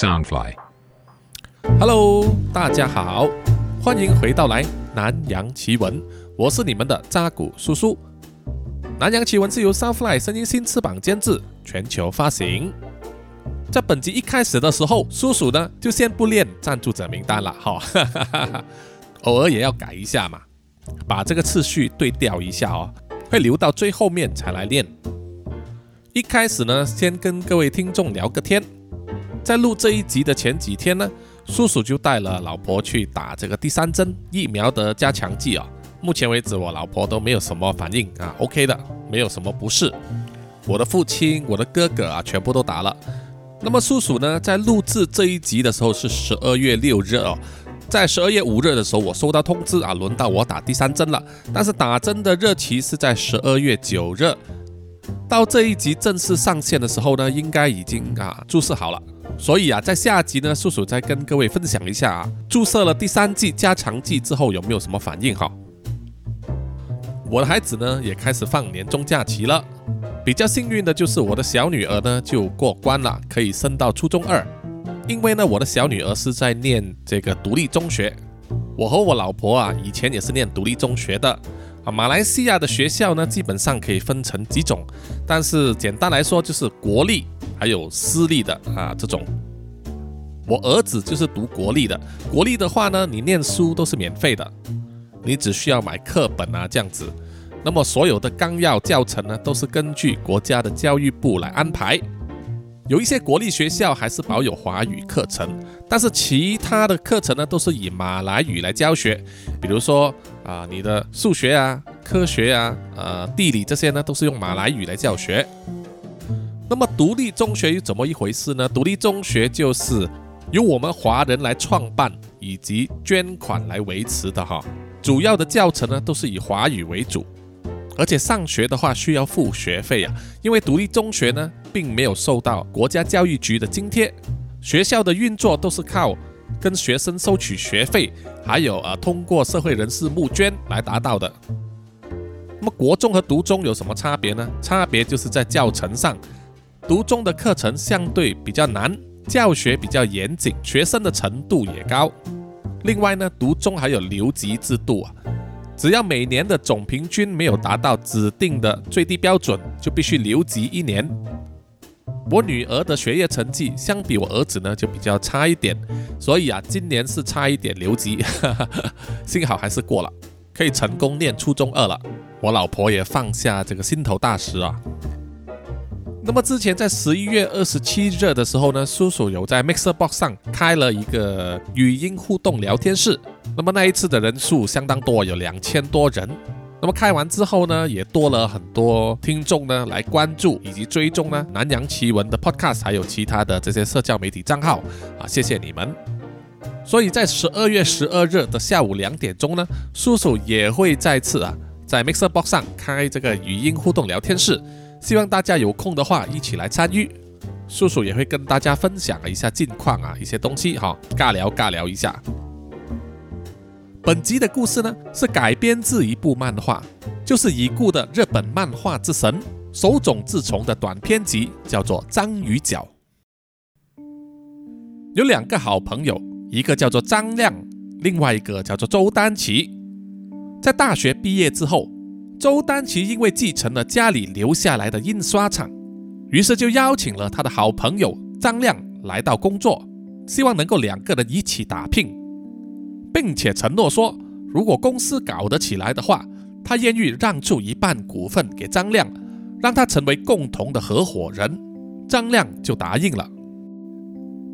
Soundfly。Hello，大家好，欢迎回到来南洋奇闻，我是你们的扎古叔叔。南洋奇闻是由 Soundfly 声音新翅膀监制，全球发行。在本集一开始的时候，叔叔呢就先不练赞助者名单了哈，偶尔也要改一下嘛，把这个次序对调一下哦，会留到最后面才来练。一开始呢，先跟各位听众聊个天。在录这一集的前几天呢，叔叔就带了老婆去打这个第三针疫苗的加强剂啊、目前为止，我老婆都没有什么反应啊，OK 的，没有什么不适。我的父亲、我的哥哥啊，全部都打了。那么叔叔呢，在录制这一集的时候是十二月六日哦，在十二月五日的时候，我收到通知啊，轮到我打第三针了。但是打针的日期是在十二月九日。到这一集正式上线的时候呢，应该已经啊注射好了。所以啊，在下集呢，叔叔再跟各位分享一下啊，注射了第三剂加强剂之后有没有什么反应哈。我的孩子呢也开始放年终假期了，比较幸运的就是我的小女儿呢就过关了，可以升到初中二。因为呢，我的小女儿是在念这个独立中学，我和我老婆啊以前也是念独立中学的。啊，马来西亚的学校呢，基本上可以分成几种，但是简单来说就是国立还有私立的啊这种。我儿子就是读国立的，国立的话呢，你念书都是免费的，你只需要买课本啊这样子。那么所有的纲要教程呢，都是根据国家的教育部来安排。有一些国立学校还是保有华语课程，但是其他的课程呢，都是以马来语来教学。比如说啊、你的数学啊、科学啊、呃地理这些呢，都是用马来语来教学。那么独立中学又怎么一回事呢？独立中学就是由我们华人来创办以及捐款来维持的哈。主要的教程呢，都是以华语为主。而且上学的话需要付学费啊，因为独立中学呢并没有受到国家教育局的津贴，学校的运作都是靠跟学生收取学费，还有呃通过社会人士募捐来达到的。那么国中和读中有什么差别呢？差别就是在教程上，读中的课程相对比较难，教学比较严谨，学生的程度也高。另外呢，读中还有留级制度啊。只要每年的总平均没有达到指定的最低标准，就必须留级一年。我女儿的学业成绩相比我儿子呢就比较差一点，所以啊，今年是差一点留级，幸好还是过了，可以成功念初中二了。我老婆也放下这个心头大石啊。那么之前在十一月二十七日的时候呢，叔叔有在 Mixer Box 上开了一个语音互动聊天室。那么那一次的人数相当多，有两千多人。那么开完之后呢，也多了很多听众呢来关注以及追踪呢南洋奇闻的 Podcast，还有其他的这些社交媒体账号啊，谢谢你们。所以在十二月十二日的下午两点钟呢，叔叔也会再次啊在 Mixer Box 上开这个语音互动聊天室，希望大家有空的话一起来参与。叔叔也会跟大家分享一下近况啊，一些东西哈，尬聊尬聊一下。本集的故事呢，是改编自一部漫画，就是已故的日本漫画之神手冢治虫的短篇集，叫做《章鱼脚》。有两个好朋友，一个叫做张亮，另外一个叫做周丹奇。在大学毕业之后，周丹奇因为继承了家里留下来的印刷厂，于是就邀请了他的好朋友张亮来到工作，希望能够两个人一起打拼。并且承诺说，如果公司搞得起来的话，他愿意让出一半股份给张亮，让他成为共同的合伙人。张亮就答应了。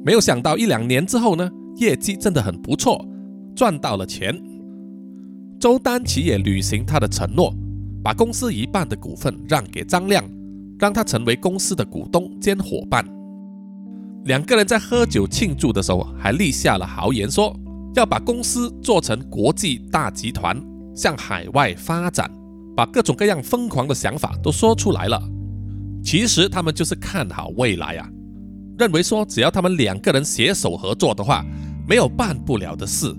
没有想到一两年之后呢，业绩真的很不错，赚到了钱。周丹奇也履行他的承诺，把公司一半的股份让给张亮，让他成为公司的股东兼伙伴。两个人在喝酒庆祝的时候，还立下了豪言说。要把公司做成国际大集团，向海外发展，把各种各样疯狂的想法都说出来了。其实他们就是看好未来啊，认为说只要他们两个人携手合作的话，没有办不了的事，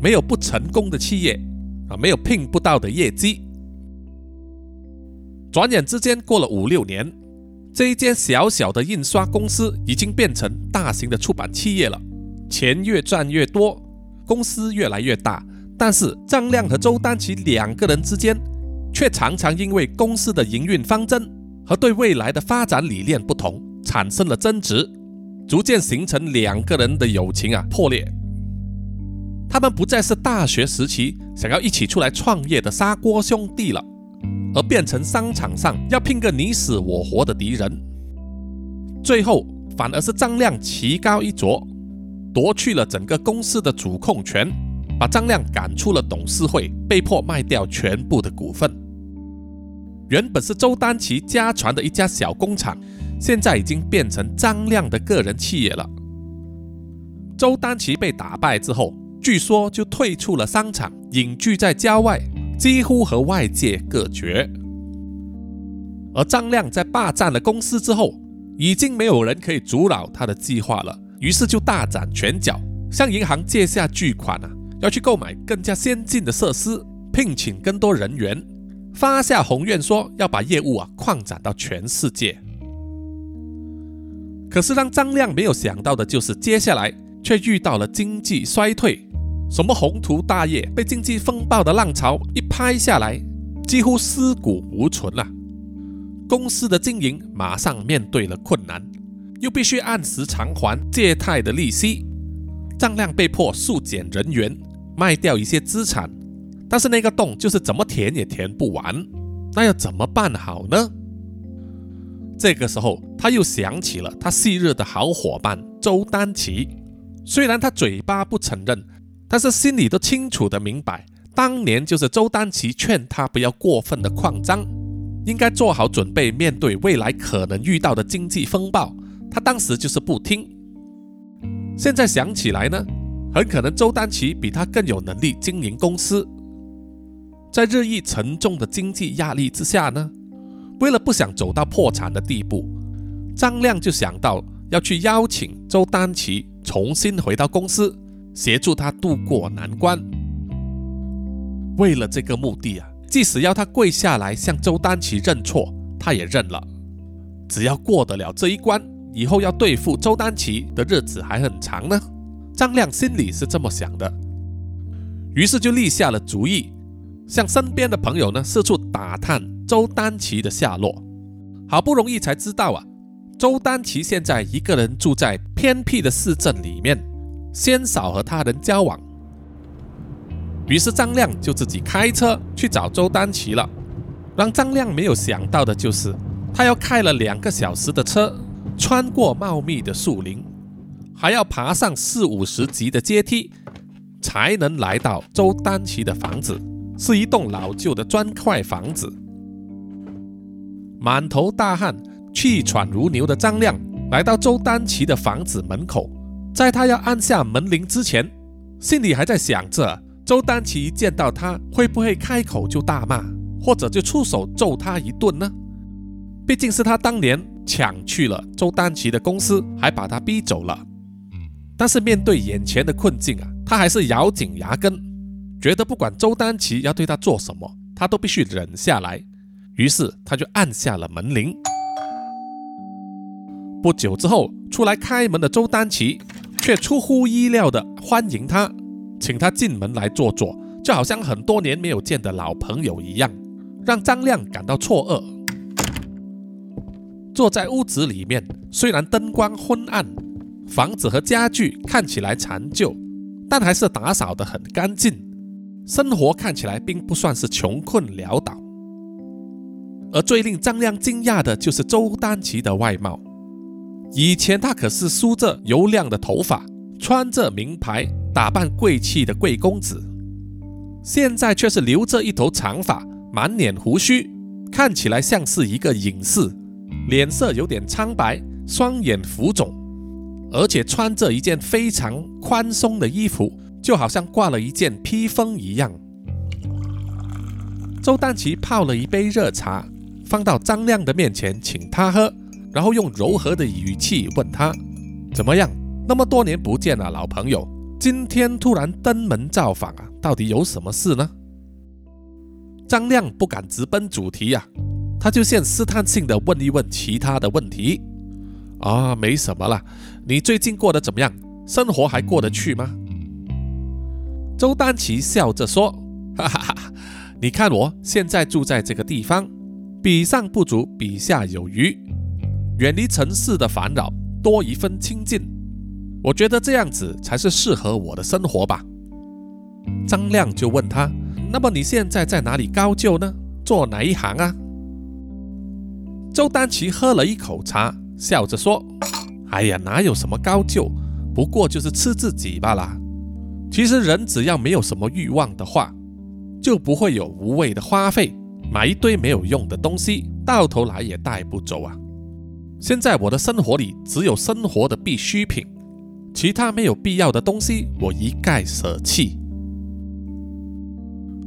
没有不成功的企业啊，没有拼不到的业绩。转眼之间过了五六年，这一间小小的印刷公司已经变成大型的出版企业了，钱越赚越多，公司越来越大。但是张亮和周丹奇两个人之间，却常常因为公司的营运方针和对未来的发展理念不同，产生了争执，逐渐形成两个人的友情啊破裂。他们不再是大学时期想要一起出来创业的砂锅兄弟了。而变成商场上要拼个你死我活的敌人，最后反而是张亮棋高一着，夺去了整个公司的主控权，把张亮赶出了董事会，被迫卖掉全部的股份。原本是周丹奇家传的一家小工厂，现在已经变成张亮的个人企业了。周丹奇被打败之后，据说就退出了商场，隐居在郊外。几乎和外界隔绝，而张亮在霸占了公司之后，已经没有人可以阻挠他的计划了，于是就大展拳脚，向银行借下巨款啊，要去购买更加先进的设施，聘请更多人员，发下宏愿说要把业务啊扩展到全世界。可是让张亮没有想到的就是，接下来却遇到了经济衰退。什么宏图大业被经济风暴的浪潮一拍下来，几乎尸骨无存了。公司的经营马上面对了困难，又必须按时偿还借贷的利息，张亮被迫速减人员，卖掉一些资产。但是那个洞就是怎么填也填不完，那要怎么办好呢？这个时候他又想起了他昔日的好伙伴周丹奇，虽然他嘴巴不承认。但是心里都清楚的明白，当年就是周丹奇劝他不要过分的扩张，应该做好准备面对未来可能遇到的经济风暴。他当时就是不听。现在想起来呢，很可能周丹奇比他更有能力经营公司。在日益沉重的经济压力之下呢，为了不想走到破产的地步，张亮就想到要去邀请周丹奇重新回到公司。协助他渡过难关。为了这个目的啊，即使要他跪下来向周丹奇认错，他也认了。只要过得了这一关，以后要对付周丹奇的日子还很长呢。张亮心里是这么想的，于是就立下了主意，向身边的朋友呢四处打探周丹奇的下落。好不容易才知道啊，周丹奇现在一个人住在偏僻的市镇里面。鲜少和他人交往，于是张亮就自己开车去找周丹奇了。让张亮没有想到的就是，他要开了两个小时的车，穿过茂密的树林，还要爬上四五十级的阶梯，才能来到周丹奇的房子。是一栋老旧的砖块房子。满头大汗、气喘如牛的张亮来到周丹奇的房子门口。在他要按下门铃之前，心里还在想着周丹奇见到他会不会开口就大骂，或者就出手揍他一顿呢？毕竟是他当年抢去了周丹奇的公司，还把他逼走了。但是面对眼前的困境啊，他还是咬紧牙根，觉得不管周丹奇要对他做什么，他都必须忍下来。于是他就按下了门铃。不久之后，出来开门的周丹奇。却出乎意料的欢迎他，请他进门来坐坐，就好像很多年没有见的老朋友一样，让张亮感到错愕。坐在屋子里面，虽然灯光昏暗，房子和家具看起来残旧，但还是打扫得很干净，生活看起来并不算是穷困潦倒。而最令张亮惊讶的就是周丹奇的外貌。以前他可是梳着油亮的头发，穿着名牌，打扮贵气的贵公子，现在却是留着一头长发，满脸胡须，看起来像是一个隐士，脸色有点苍白，双眼浮肿，而且穿着一件非常宽松的衣服，就好像挂了一件披风一样。周丹奇泡了一杯热茶，放到张亮的面前，请他喝。然后用柔和的语气问他：“怎么样？那么多年不见了，老朋友，今天突然登门造访啊，到底有什么事呢？”张亮不敢直奔主题呀，他就先试探性的问一问其他的问题。啊，没什么啦，你最近过得怎么样？生活还过得去吗？周丹奇笑着说：“哈哈哈，你看我现在住在这个地方，比上不足，比下有余，远离城市的烦扰，多一分清静。我觉得这样子才是适合我的生活吧。”张亮就问他：“那么你现在在哪里高就呢？做哪一行啊？”周丹奇喝了一口茶。笑着说：“哎呀，哪有什么高就，不过就是吃自己罢了。其实人只要没有什么欲望的话，就不会有无谓的花费，买一堆没有用的东西，到头来也带不走啊。现在我的生活里只有生活的必需品，其他没有必要的东西我一概舍弃。”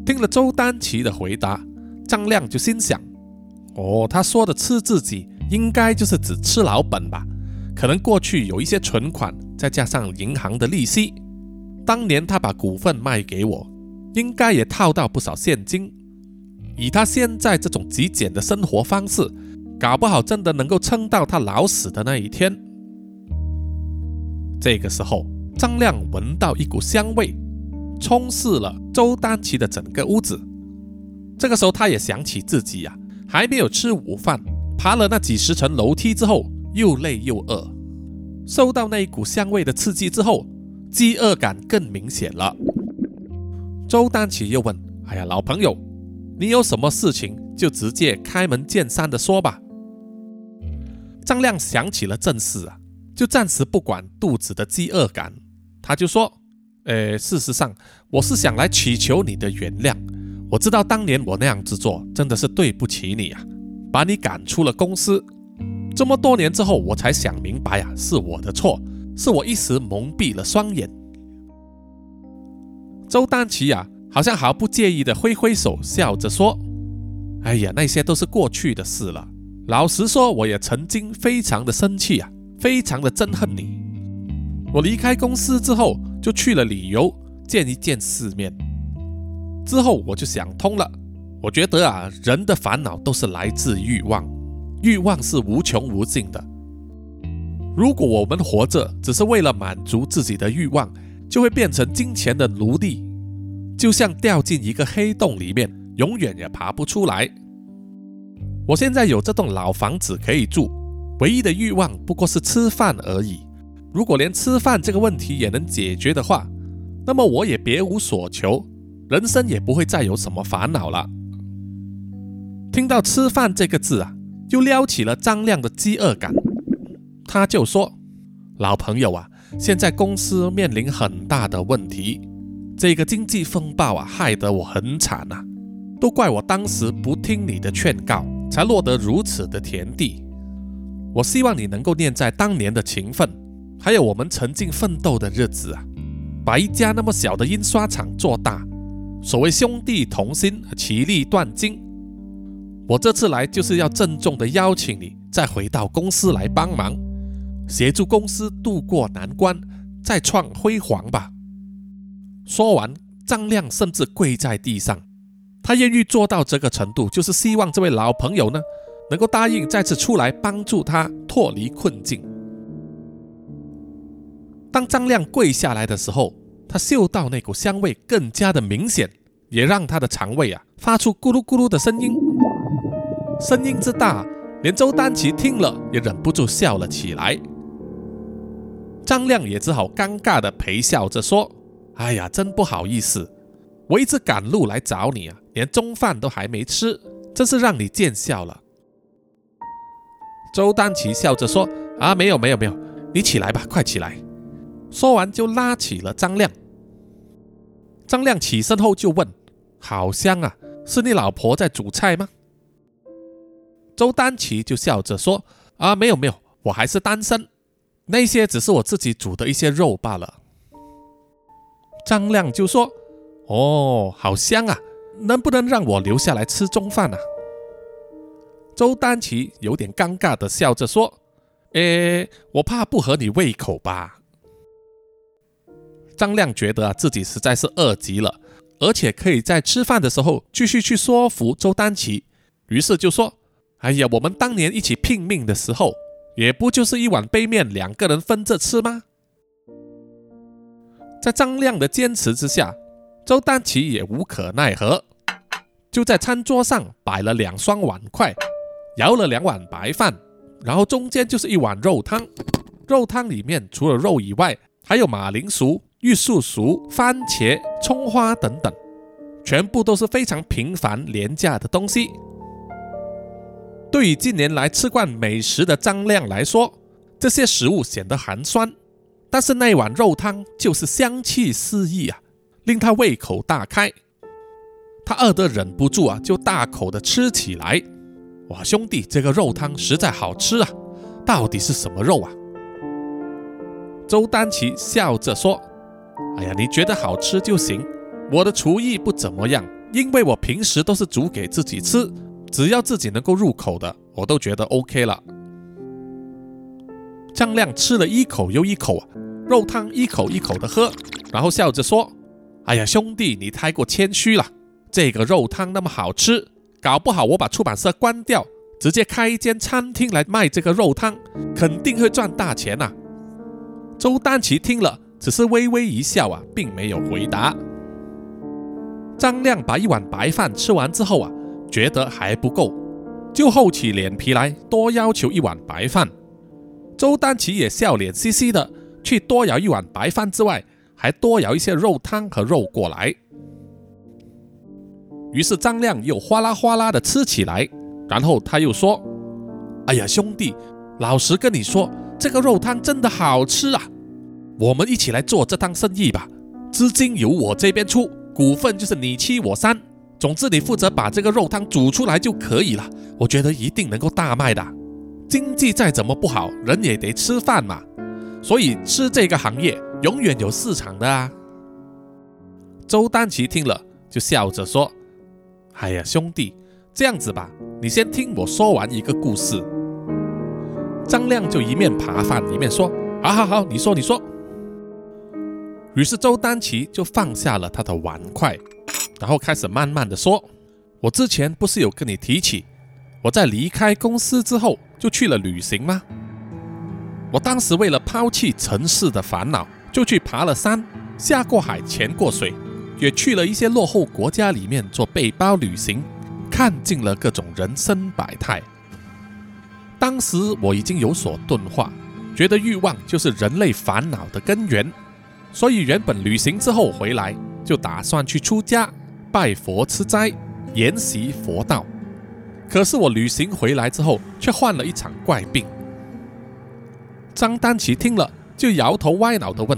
听了周丹奇的回答，张亮就心想：“哦，他说的吃自己。”应该就是指吃老本吧，可能过去有一些存款，再加上银行的利息。当年他把股份卖给我，应该也套到不少现金。以他现在这种极简的生活方式，搞不好真的能够撑到他老死的那一天。这个时候，张亮闻到一股香味，充斥了周丹奇的整个屋子。这个时候，他也想起自己呀，还没有吃午饭。爬了那几十层楼梯之后，又累又饿，受到那一股香味的刺激之后，饥饿感更明显了。周丹奇又问：“哎呀，老朋友，你有什么事情就直接开门见山的说吧。”张亮想起了正事啊，就暂时不管肚子的饥饿感，他就说：“呃，事实上，我是想来祈求你的原谅。我知道当年我那样子做，真的是对不起你啊。”把你赶出了公司，这么多年之后，我才想明白呀，是我的错，是我一时蒙蔽了双眼。周丹奇呀，好像毫不介意的挥挥手，笑着说：“哎呀，那些都是过去的事了。老实说，我也曾经非常的生气啊，非常的憎恨你。我离开公司之后，就去了旅游，见一见世面。之后我就想通了。”我觉得啊，人的烦恼都是来自欲望，欲望是无穷无尽的。如果我们活着只是为了满足自己的欲望，就会变成金钱的奴隶，就像掉进一个黑洞里面，永远也爬不出来。我现在有这栋老房子可以住，唯一的欲望不过是吃饭而已。如果连吃饭这个问题也能解决的话，那么我也别无所求，人生也不会再有什么烦恼了。听到“吃饭”这个字啊，就撩起了张亮的饥饿感。他就说：“老朋友啊，现在公司面临很大的问题，这个经济风暴啊，害得我很惨呐。都怪我当时不听你的劝告，才落得如此的田地。我希望你能够念在当年的情分，还有我们曾经奋斗的日子啊，把一家那么小的印刷厂做大。所谓兄弟同心，其利断金。”我这次来就是要郑重的邀请你再回到公司来帮忙，协助公司渡过难关，再创辉煌吧。说完，张亮甚至跪在地上，他愿意做到这个程度，就是希望这位老朋友呢能够答应再次出来帮助他脱离困境。当张亮跪下来的时候，他嗅到那股香味更加的明显，也让他的肠胃啊发出咕噜咕噜的声音。声音之大，连周丹奇听了也忍不住笑了起来。张亮也只好尴尬的陪笑着说：“哎呀，真不好意思，我一直赶路来找你啊，连中饭都还没吃，真是让你见笑了。”周丹奇笑着说：“啊，没有没有没有，你起来吧，快起来。”说完就拉起了张亮。张亮起身后就问：“好香啊，是你老婆在煮菜吗？”周丹奇就笑着说：“啊，没有没有，我还是单身，那些只是我自己煮的一些肉罢了。”张亮就说：“哦，好香啊，能不能让我留下来吃中饭啊？”周丹奇有点尴尬的笑着说：“诶，我怕不合你胃口吧。”张亮觉得自己实在是饿极了，而且可以在吃饭的时候继续去说服周丹奇，于是就说。哎呀，我们当年一起拼命的时候，也不就是一碗杯面，两个人分着吃吗？在张亮的坚持之下，周丹琪也无可奈何，就在餐桌上摆了两双碗筷，舀了两碗白饭，然后中间就是一碗肉汤。肉汤里面除了肉以外，还有马铃薯、玉树薯、番茄、葱花等等，全部都是非常平凡廉价的东西。对于近年来吃惯美食的张亮来说，这些食物显得寒酸，但是那碗肉汤就是香气四溢啊，令他胃口大开。他饿得忍不住啊，就大口的吃起来。哇，兄弟，这个肉汤实在好吃啊！到底是什么肉啊？周丹琪笑着说：“哎呀，你觉得好吃就行，我的厨艺不怎么样，因为我平时都是煮给自己吃。”只要自己能够入口的，我都觉得 OK 了。张亮吃了一口又一口，肉汤一口一口的喝，然后笑着说：“哎呀，兄弟，你太过谦虚了。这个肉汤那么好吃，搞不好我把出版社关掉，直接开一间餐厅来卖这个肉汤，肯定会赚大钱呐。”周丹奇听了，只是微微一笑啊，并没有回答。张亮把一碗白饭吃完之后啊。觉得还不够，就厚起脸皮来多要求一碗白饭。周丹琪也笑脸嘻嘻的去多舀一碗白饭之外，还多舀一些肉汤和肉过来。于是张亮又哗啦哗啦的吃起来，然后他又说：“哎呀，兄弟，老实跟你说，这个肉汤真的好吃啊！我们一起来做这趟生意吧，资金由我这边出，股份就是你七我三。”总之，你负责把这个肉汤煮出来就可以了。我觉得一定能够大卖的。经济再怎么不好，人也得吃饭嘛。所以吃这个行业永远有市场的啊。周丹琪听了就笑着说：“哎呀，兄弟，这样子吧，你先听我说完一个故事。”张亮就一面扒饭一面说：“好好好，你说你说。”于是周丹琪就放下了他的碗筷。然后开始慢慢的说：“我之前不是有跟你提起，我在离开公司之后就去了旅行吗？我当时为了抛弃城市的烦恼，就去爬了山，下过海，潜过水，也去了一些落后国家里面做背包旅行，看尽了各种人生百态。当时我已经有所钝化，觉得欲望就是人类烦恼的根源，所以原本旅行之后回来就打算去出家。”拜佛吃斋，研习佛道。可是我旅行回来之后，却患了一场怪病。张丹琪听了，就摇头歪脑的问：“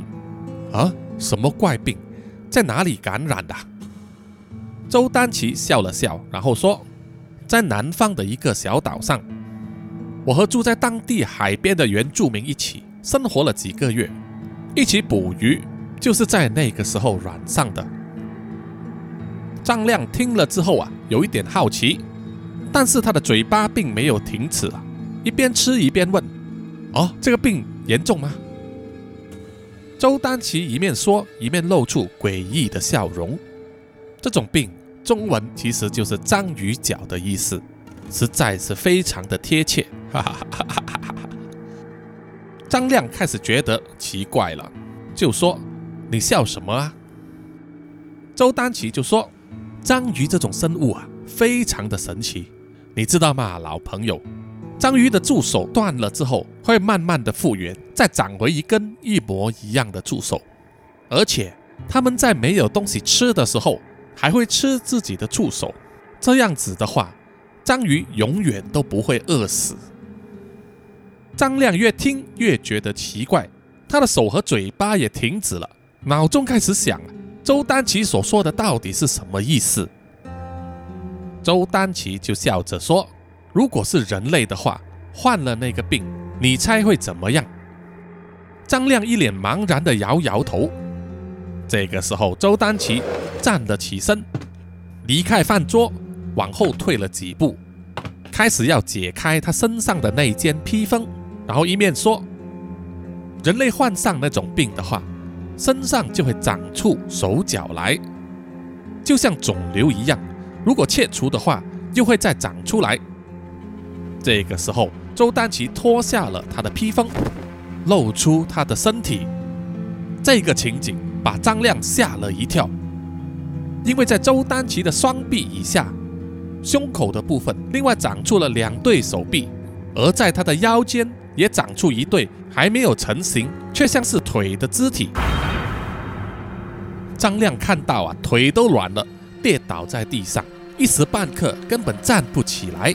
啊，什么怪病？在哪里感染的？”周丹琪笑了笑，然后说：“在南方的一个小岛上，我和住在当地海边的原住民一起生活了几个月，一起捕鱼，就是在那个时候染上的。”张亮听了之后啊，有一点好奇，但是他的嘴巴并没有停止啊，一边吃一边问：“哦，这个病严重吗？”周丹琪一面说，一面露出诡异的笑容。这种病，中文其实就是章鱼脚的意思，实在是非常的贴切。哈哈哈哈哈！张亮开始觉得奇怪了，就说：“你笑什么啊？”周丹琪就说。章鱼这种生物啊，非常的神奇，你知道吗，老朋友？章鱼的触手断了之后，会慢慢的复原，再长回一根一模一样的触手，而且它们在没有东西吃的时候，还会吃自己的触手。这样子的话，章鱼永远都不会饿死。张亮越听越觉得奇怪，他的手和嘴巴也停止了，脑中开始想。周丹琪所说的到底是什么意思？周丹琪就笑着说：“如果是人类的话，患了那个病，你猜会怎么样？”张亮一脸茫然的摇摇头。这个时候，周丹琪站了起身，离开饭桌，往后退了几步，开始要解开他身上的那件披风，然后一面说：“人类患上那种病的话。”身上就会长出手脚来，就像肿瘤一样。如果切除的话，又会再长出来。这个时候，周丹奇脱下了他的披风，露出他的身体。这个情景把张亮吓了一跳，因为在周丹奇的双臂以下，胸口的部分另外长出了两对手臂，而在他的腰间也长出一对还没有成型却像是腿的肢体。张亮看到啊，腿都软了，跌倒在地上，一时半刻根本站不起来。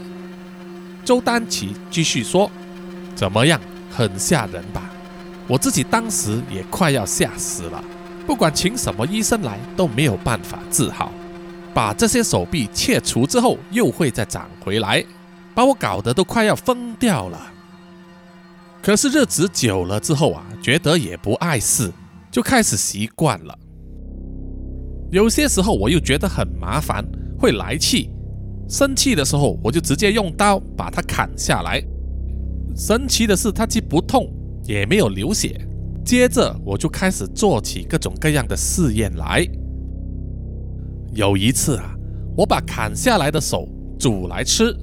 周丹奇继续说：“怎么样，很吓人吧？”我自己当时也快要吓死了，不管请什么医生来都没有办法治好。把这些手臂切除之后，又会再长回来，把我搞得都快要疯掉了。可是日子久了之后啊，觉得也不碍事，就开始习惯了。有些时候我又觉得很麻烦，会来气，生气的时候我就直接用刀把它砍下来。神奇的是，它既不痛。也没有流血，接着我就开始做起各种各样的试验来。有一次啊，我把砍下来的手煮来吃，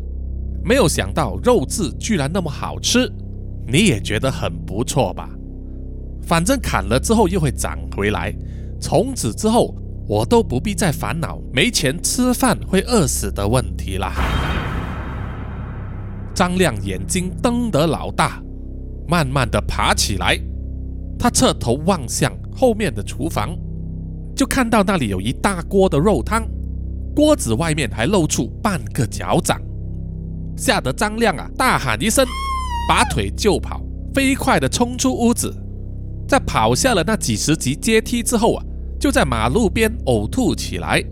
没有想到肉质居然那么好吃，你也觉得很不错吧？反正砍了之后又会长回来，从此之后我都不必再烦恼没钱吃饭会饿死的问题啦。张亮眼睛瞪得老大。慢慢的爬起来，他侧头望向后面的厨房，就看到那里有一大锅的肉汤，锅子外面还露出半个脚掌，吓得张亮啊大喊一声，拔腿就跑，飞快的冲出屋子，在跑下了那几十级阶梯之后啊，就在马路边呕吐起来。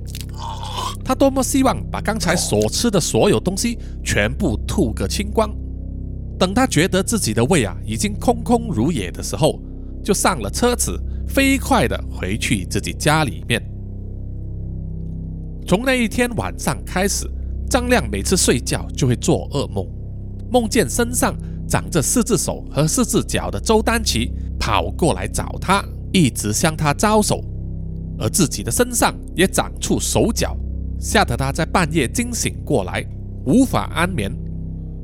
他多么希望把刚才所吃的所有东西全部吐个清光。等他觉得自己的胃啊已经空空如也的时候，就上了车子，飞快的回去自己家里面。从那一天晚上开始，张亮每次睡觉就会做噩梦，梦见身上长着四只手和四只脚的周丹奇跑过来找他，一直向他招手，而自己的身上也长出手脚，吓得他在半夜惊醒过来，无法安眠。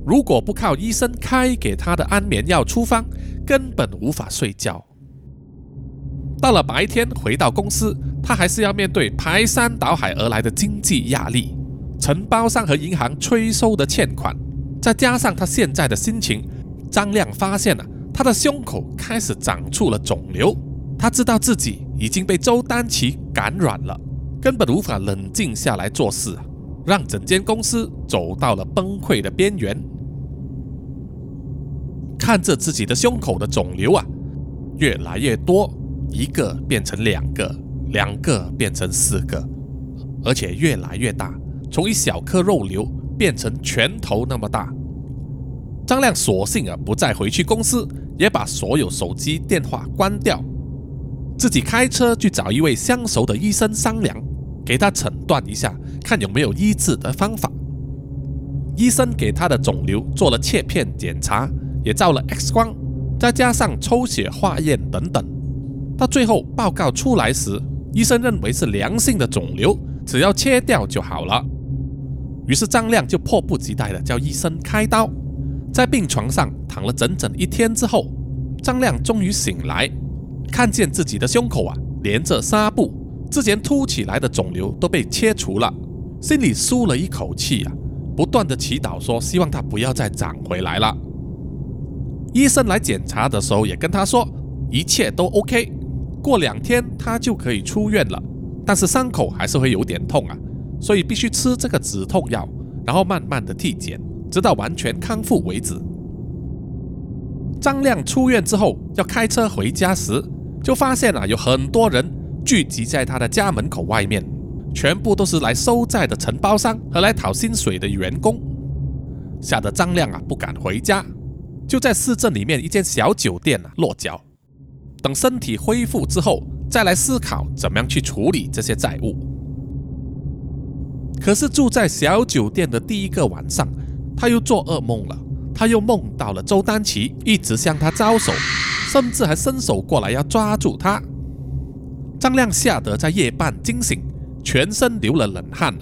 如果不靠医生开给他的安眠药处方，根本无法睡觉。到了白天回到公司，他还是要面对排山倒海而来的经济压力，承包商和银行催收的欠款，再加上他现在的心情，张亮发现了他的胸口开始长出了肿瘤。他知道自己已经被周丹奇感染了，根本无法冷静下来做事，让整间公司走到了崩溃的边缘。看着自己的胸口的肿瘤啊，越来越多，一个变成两个，两个变成四个，而且越来越大，从一小颗肉瘤变成拳头那么大。张亮索性啊，不再回去公司，也把所有手机电话关掉，自己开车去找一位相熟的医生商量，给他诊断一下，看有没有医治的方法。医生给他的肿瘤做了切片检查。也照了 X 光，再加上抽血化验等等，到最后报告出来时，医生认为是良性的肿瘤，只要切掉就好了。于是张亮就迫不及待的叫医生开刀。在病床上躺了整整一天之后，张亮终于醒来，看见自己的胸口啊连着纱布，之前凸起来的肿瘤都被切除了，心里舒了一口气啊，不断的祈祷说希望它不要再长回来了。医生来检查的时候也跟他说，一切都 OK，过两天他就可以出院了。但是伤口还是会有点痛啊，所以必须吃这个止痛药，然后慢慢的递减，直到完全康复为止。张亮出院之后要开车回家时，就发现啊有很多人聚集在他的家门口外面，全部都是来收债的承包商和来讨薪水的员工，吓得张亮啊不敢回家。就在市镇里面一间小酒店啊落脚，等身体恢复之后，再来思考怎么样去处理这些债务。可是住在小酒店的第一个晚上，他又做噩梦了。他又梦到了周丹奇一直向他招手，甚至还伸手过来要抓住他。张亮吓得在夜半惊醒，全身流了冷汗。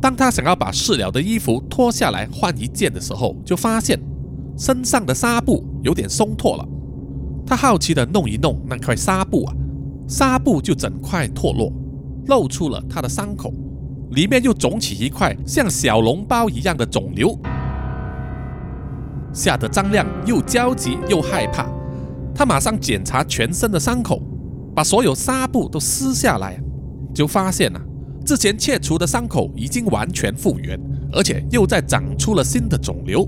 当他想要把试了的衣服脱下来换一件的时候，就发现身上的纱布有点松脱了。他好奇的弄一弄那块纱布啊，纱布就整块脱落，露出了他的伤口，里面又肿起一块像小笼包一样的肿瘤，吓得张亮又焦急又害怕。他马上检查全身的伤口，把所有纱布都撕下来，就发现啊。之前切除的伤口已经完全复原，而且又在长出了新的肿瘤。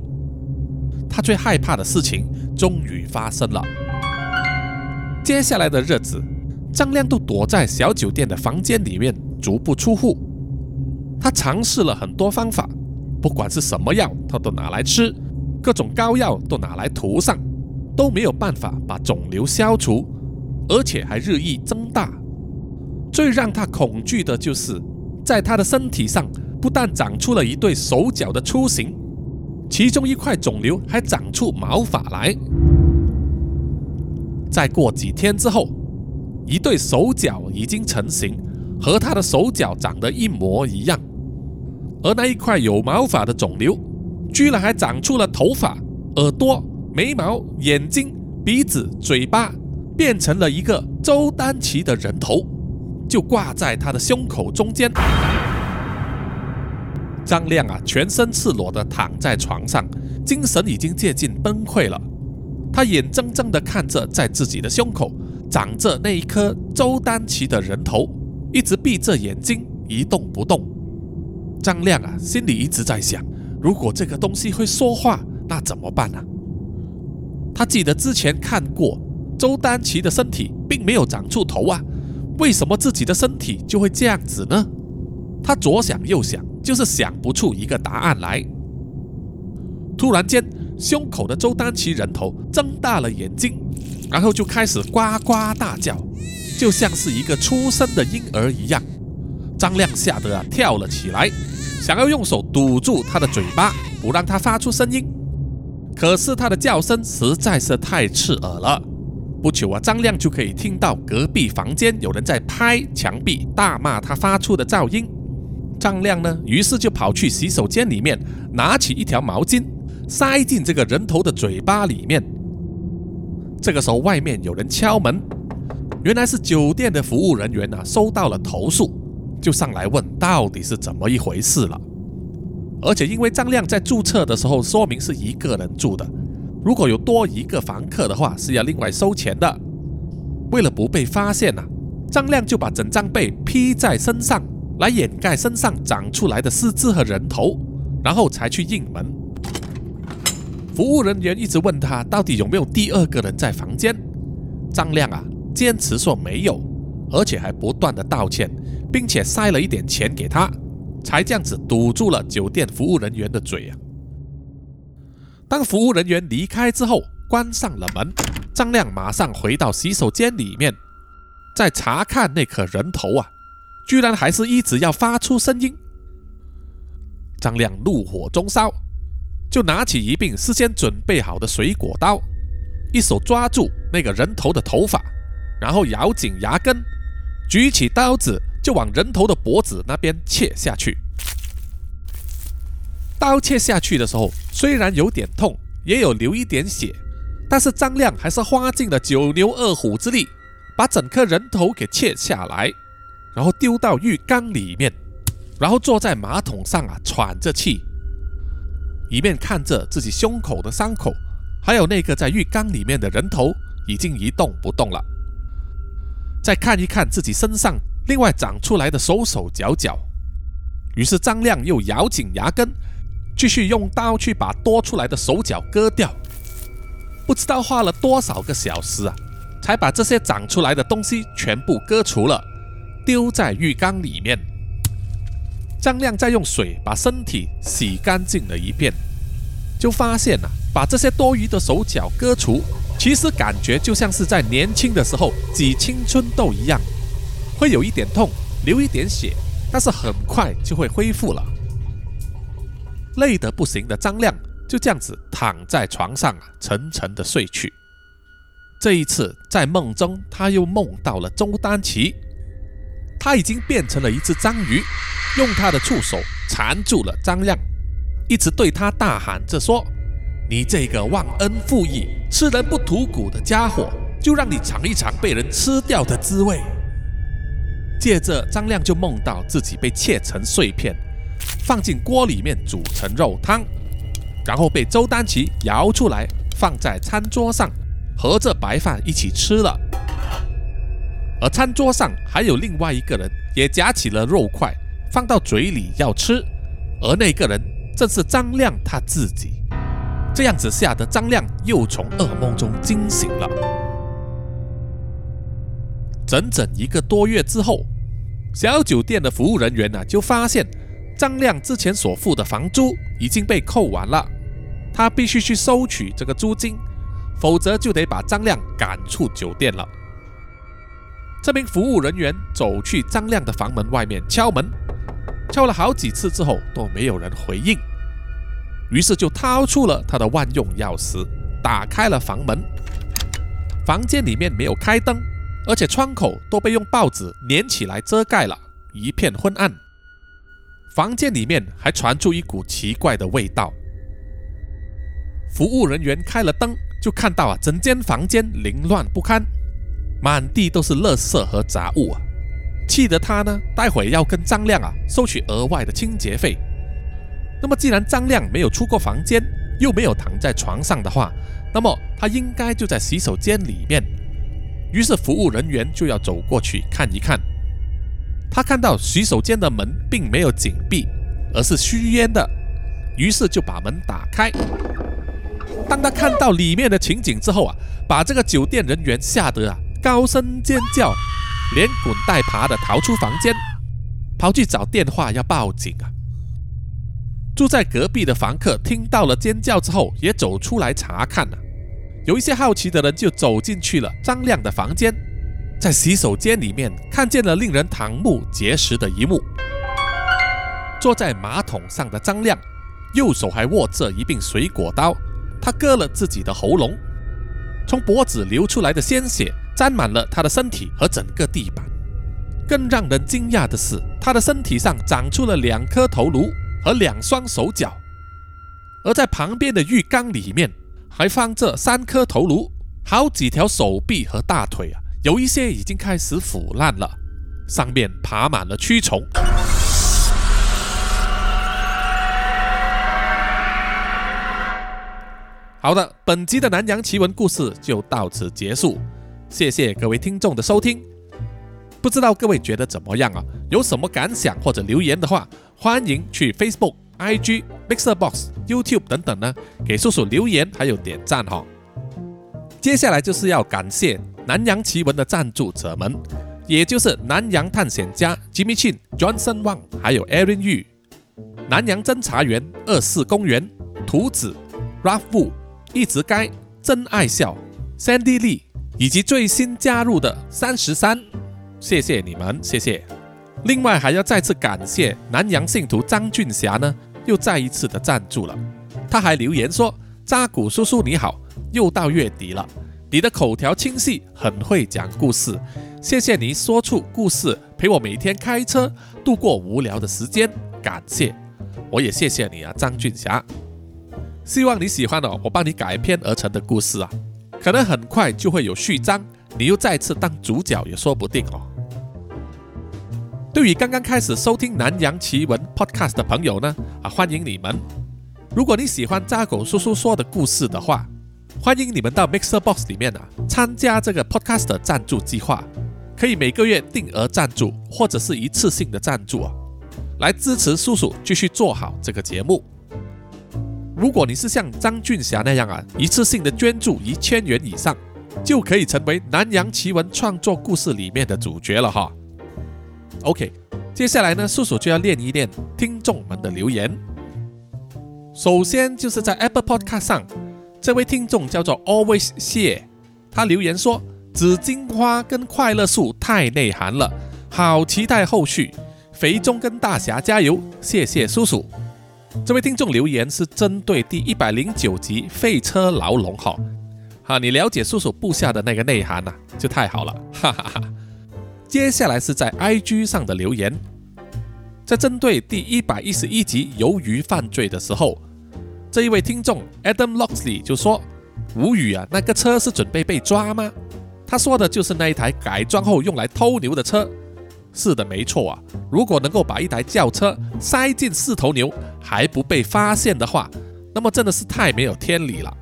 他最害怕的事情终于发生了。接下来的日子，张亮都躲在小酒店的房间里面，足不出户。他尝试了很多方法，不管是什么药，他都拿来吃，各种膏药都拿来涂上，都没有办法把肿瘤消除，而且还日益增大。最让他恐惧的就是。在他的身体上，不但长出了一对手脚的雏形，其中一块肿瘤还长出毛发来。再过几天之后，一对手脚已经成型，和他的手脚长得一模一样。而那一块有毛发的肿瘤，居然还长出了头发、耳朵、眉毛、眼睛、鼻子、嘴巴，变成了一个周丹奇的人头。就挂在他的胸口中间。张亮啊，全身赤裸的躺在床上，精神已经接近崩溃了。他眼睁睁的看着在自己的胸口长着那一颗周丹奇的人头，一直闭着眼睛一动不动。张亮啊，心里一直在想：如果这个东西会说话，那怎么办呢？他记得之前看过周丹奇的身体并没有长出头啊。为什么自己的身体就会这样子呢？他左想右想，就是想不出一个答案来。突然间，胸口的周丹奇人头睁大了眼睛，然后就开始呱呱大叫，就像是一个出生的婴儿一样。张亮吓得啊跳了起来，想要用手堵住他的嘴巴，不让他发出声音。可是他的叫声实在是太刺耳了。不久啊，张亮就可以听到隔壁房间有人在拍墙壁，大骂他发出的噪音。张亮呢，于是就跑去洗手间里面，拿起一条毛巾，塞进这个人头的嘴巴里面。这个时候，外面有人敲门，原来是酒店的服务人员啊，收到了投诉，就上来问到底是怎么一回事了。而且因为张亮在注册的时候说明是一个人住的。如果有多一个房客的话，是要另外收钱的。为了不被发现呐，张亮就把整张被披在身上，来掩盖身上长出来的四肢和人头，然后才去应门。服务人员一直问他到底有没有第二个人在房间，张亮啊坚持说没有，而且还不断的道歉，并且塞了一点钱给他，才这样子堵住了酒店服务人员的嘴啊。当服务人员离开之后，关上了门，张亮马上回到洗手间里面，在查看那颗人头啊，居然还是一直要发出声音。张亮怒火中烧，就拿起一柄事先准备好的水果刀，一手抓住那个人头的头发，然后咬紧牙根，举起刀子就往人头的脖子那边切下去。刀切下去的时候，虽然有点痛，也有流一点血，但是张亮还是花尽了九牛二虎之力，把整颗人头给切下来，然后丢到浴缸里面，然后坐在马桶上啊喘着气，一面看着自己胸口的伤口，还有那个在浴缸里面的人头已经一动不动了，再看一看自己身上另外长出来的手手脚脚，于是张亮又咬紧牙根。继续用刀去把多出来的手脚割掉，不知道花了多少个小时啊，才把这些长出来的东西全部割除了，丢在浴缸里面。张亮再用水把身体洗干净了一遍，就发现啊，把这些多余的手脚割除，其实感觉就像是在年轻的时候挤青春痘一样，会有一点痛，流一点血，但是很快就会恢复了。累得不行的张亮就这样子躺在床上啊，沉沉的睡去。这一次在梦中，他又梦到了周丹奇，他已经变成了一只章鱼，用他的触手缠住了张亮，一直对他大喊着说：“你这个忘恩负义、吃人不吐骨的家伙，就让你尝一尝被人吃掉的滋味。”接着，张亮就梦到自己被切成碎片，放进锅里面煮成肉汤，然后被周丹琪舀出来放在餐桌上，和着白饭一起吃了。而餐桌上还有另外一个人，也夹起了肉块放到嘴里要吃，而那个人正是张亮他自己。这样子吓得张亮又从噩梦中惊醒了。整整一个多月之后，小酒店的服务人员呢就发现张亮之前所付的房租已经被扣完了，他必须去收取这个租金，否则就得把张亮赶出酒店了。这名服务人员走去张亮的房门外面敲门，敲了好几次之后都没有人回应，于是就掏出了他的万用钥匙，打开了房门。房间里面没有开灯，而且窗口都被用报纸粘起来遮盖了，一片昏暗。房间里面还传出一股奇怪的味道。服务人员开了灯，就看到啊，整间房间凌乱不堪。满地都是垃圾和杂物啊！气得他呢，待会要跟张亮啊收取额外的清洁费。那么既然张亮没有出过房间，又没有躺在床上的话，那么他应该就在洗手间里面。于是服务人员就要走过去看一看。他看到洗手间的门并没有紧闭，而是虚掩的，于是就把门打开。当他看到里面的情景之后啊，把这个酒店人员吓得啊！高声尖叫，连滚带爬的逃出房间，跑去找电话要报警啊！住在隔壁的房客听到了尖叫之后，也走出来查看了。有一些好奇的人就走进去了张亮的房间，在洗手间里面看见了令人瞠目结舌的一幕：坐在马桶上的张亮，右手还握着一柄水果刀，他割了自己的喉咙，从脖子流出来的鲜血。沾满了他的身体和整个地板。更让人惊讶的是，他的身体上长出了两颗头颅和两双手脚，而在旁边的浴缸里面还放着三颗头颅、好几条手臂和大腿啊，有一些已经开始腐烂了，上面爬满了蛆虫。好的，本集的南洋奇闻故事就到此结束。谢谢各位听众的收听，不知道各位觉得怎么样啊？有什么感想或者留言的话，欢迎去 Facebook、IG、Mixer Box、YouTube 等等呢，给叔叔留言还有点赞哈。接下来就是要感谢南洋奇闻的赞助者们，也就是南洋探险家 Jimmy Chin、Johnson Wang，还有 Aaron Yu，南洋侦查员二四公园、图子、Ralph Wu、一直该、真爱笑、Sandy Lee。以及最新加入的三十三，谢谢你们，谢谢。另外还要再次感谢南洋信徒张俊霞呢，又再一次的赞助了。他还留言说：“扎古叔叔你好，又到月底了，你的口条清晰，很会讲故事，谢谢你说出故事，陪我每天开车度过无聊的时间，感谢。我也谢谢你啊，张俊霞。希望你喜欢哦，我帮你改编而成的故事啊。”可能很快就会有序章，你又再次当主角也说不定哦。对于刚刚开始收听南洋奇闻 Podcast 的朋友呢，啊，欢迎你们！如果你喜欢扎狗叔叔说的故事的话，欢迎你们到 Mixer Box 里面啊，参加这个 Podcast 的赞助计划，可以每个月定额赞助或者是一次性的赞助啊，来支持叔叔继续做好这个节目。如果你是像张俊霞那样啊，一次性的捐助一千元以上，就可以成为南洋奇闻创作故事里面的主角了哈。OK，接下来呢，叔叔就要练一练听众们的留言。首先就是在 Apple Podcast 上，这位听众叫做 Always 谢，他留言说：“紫荆花跟快乐树太内涵了，好期待后续。”肥中跟大侠加油，谢谢叔叔。这位听众留言是针对第一百零九集《废车牢笼》哈，好，你了解叔叔布下的那个内涵呐，就太好了，哈哈哈。接下来是在 IG 上的留言，在针对第一百一十一集鱿鱼犯罪的时候，这一位听众 Adam Loxley 就说：“无语啊，那个车是准备被抓吗？”他说的就是那一台改装后用来偷牛的车。是的，没错啊。如果能够把一台轿车塞进四头牛还不被发现的话，那么真的是太没有天理了。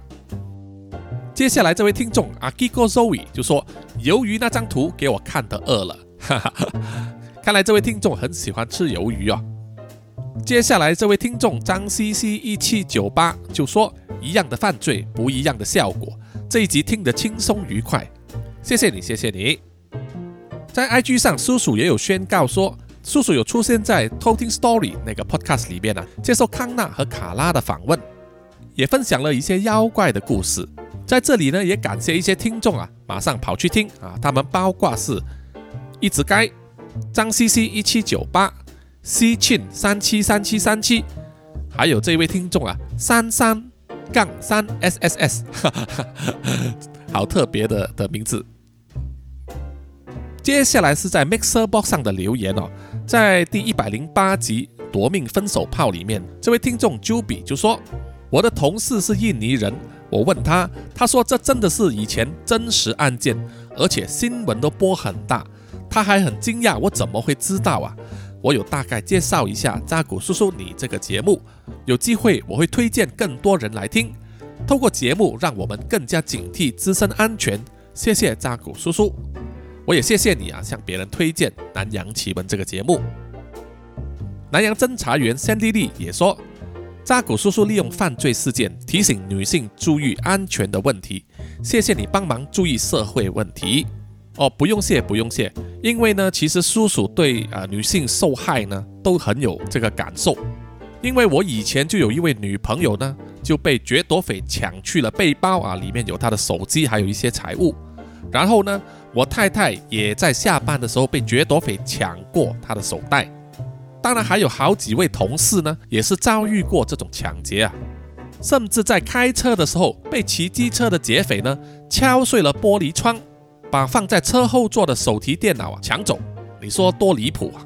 接下来这位听众 Akiko Zoe 就说：“鱿鱼那张图给我看的饿了。”哈哈，看来这位听众很喜欢吃鱿鱼啊。接下来这位听众张 C C 一七九八就说：“一样的犯罪，不一样的效果。”这一集听得轻松愉快，谢谢你，谢谢你。在 IG 上，叔叔也有宣告说，叔叔有出现在偷听 Story 那个 Podcast 里面呢，接受康纳和卡拉的访问，也分享了一些妖怪的故事。在这里呢，也感谢一些听众啊，马上跑去听啊，他们包括是一直该张 CC 一七九八。C 庆三七三七三七，还有这位听众啊，三三杠三 S S S，好特别的的名字。接下来是在 Mixer Box 上的留言哦，在第一百零八集《夺命分手炮》里面，这位听众 Juby 就说：“我的同事是印尼人，我问他，他说这真的是以前真实案件，而且新闻都播很大，他还很惊讶，我怎么会知道啊？”我有大概介绍一下扎古叔叔你这个节目，有机会我会推荐更多人来听，透过节目让我们更加警惕自身安全。谢谢扎古叔叔，我也谢谢你啊，向别人推荐《南洋奇闻》这个节目。南洋侦查员 Sandy Lee 也说，扎古叔叔利用犯罪事件提醒女性注意安全的问题，谢谢你帮忙注意社会问题。哦，不用谢，不用谢。因为呢，其实叔叔对啊女性受害呢都很有这个感受。因为我以前就有一位女朋友呢，就被掠夺匪抢去了背包啊，里面有她的手机，还有一些财物。然后呢，我太太也在下班的时候被掠夺匪抢过她的手袋。当然还有好几位同事呢，也是遭遇过这种抢劫啊，甚至在开车的时候被骑机车的劫匪呢敲碎了玻璃窗。把放在车后座的手提电脑啊抢走，你说多离谱啊！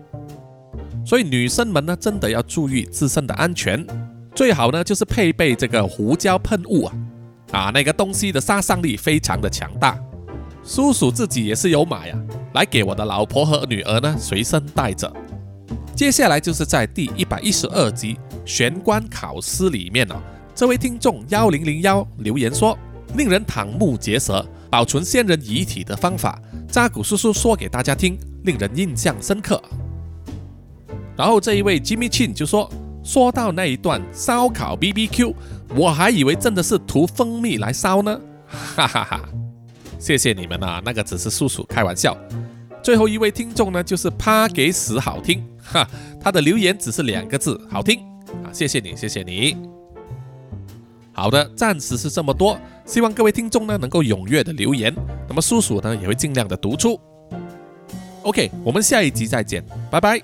所以女生们呢，真的要注意自身的安全，最好呢就是配备这个胡椒喷雾啊，啊那个东西的杀伤力非常的强大。叔叔自己也是有买啊，来给我的老婆和女儿呢随身带着。接下来就是在第一百一十二集玄关考试里面呢，这位听众幺零零幺留言说，令人瞠目结舌。保存先人遗体的方法，扎古叔叔说给大家听，令人印象深刻。然后这一位 Jimmy Chin 就说：“说到那一段烧烤 BBQ，我还以为真的是涂蜂蜜来烧呢。”哈哈哈！谢谢你们啊，那个只是叔叔开玩笑。最后一位听众呢，就是趴给死好听，哈，他的留言只是两个字，好听啊，谢谢你，谢谢你。好的，暂时是这么多。希望各位听众呢能够踊跃的留言，那么叔叔呢也会尽量的读出。OK，我们下一集再见，拜拜。